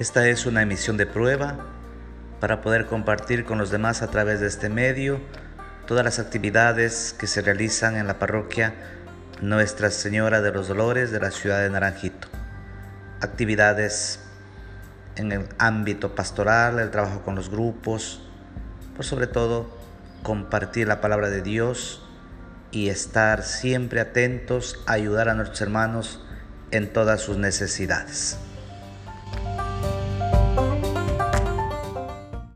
Esta es una emisión de prueba para poder compartir con los demás a través de este medio todas las actividades que se realizan en la parroquia Nuestra Señora de los Dolores de la ciudad de Naranjito. Actividades en el ámbito pastoral, el trabajo con los grupos, por sobre todo compartir la palabra de Dios y estar siempre atentos a ayudar a nuestros hermanos en todas sus necesidades.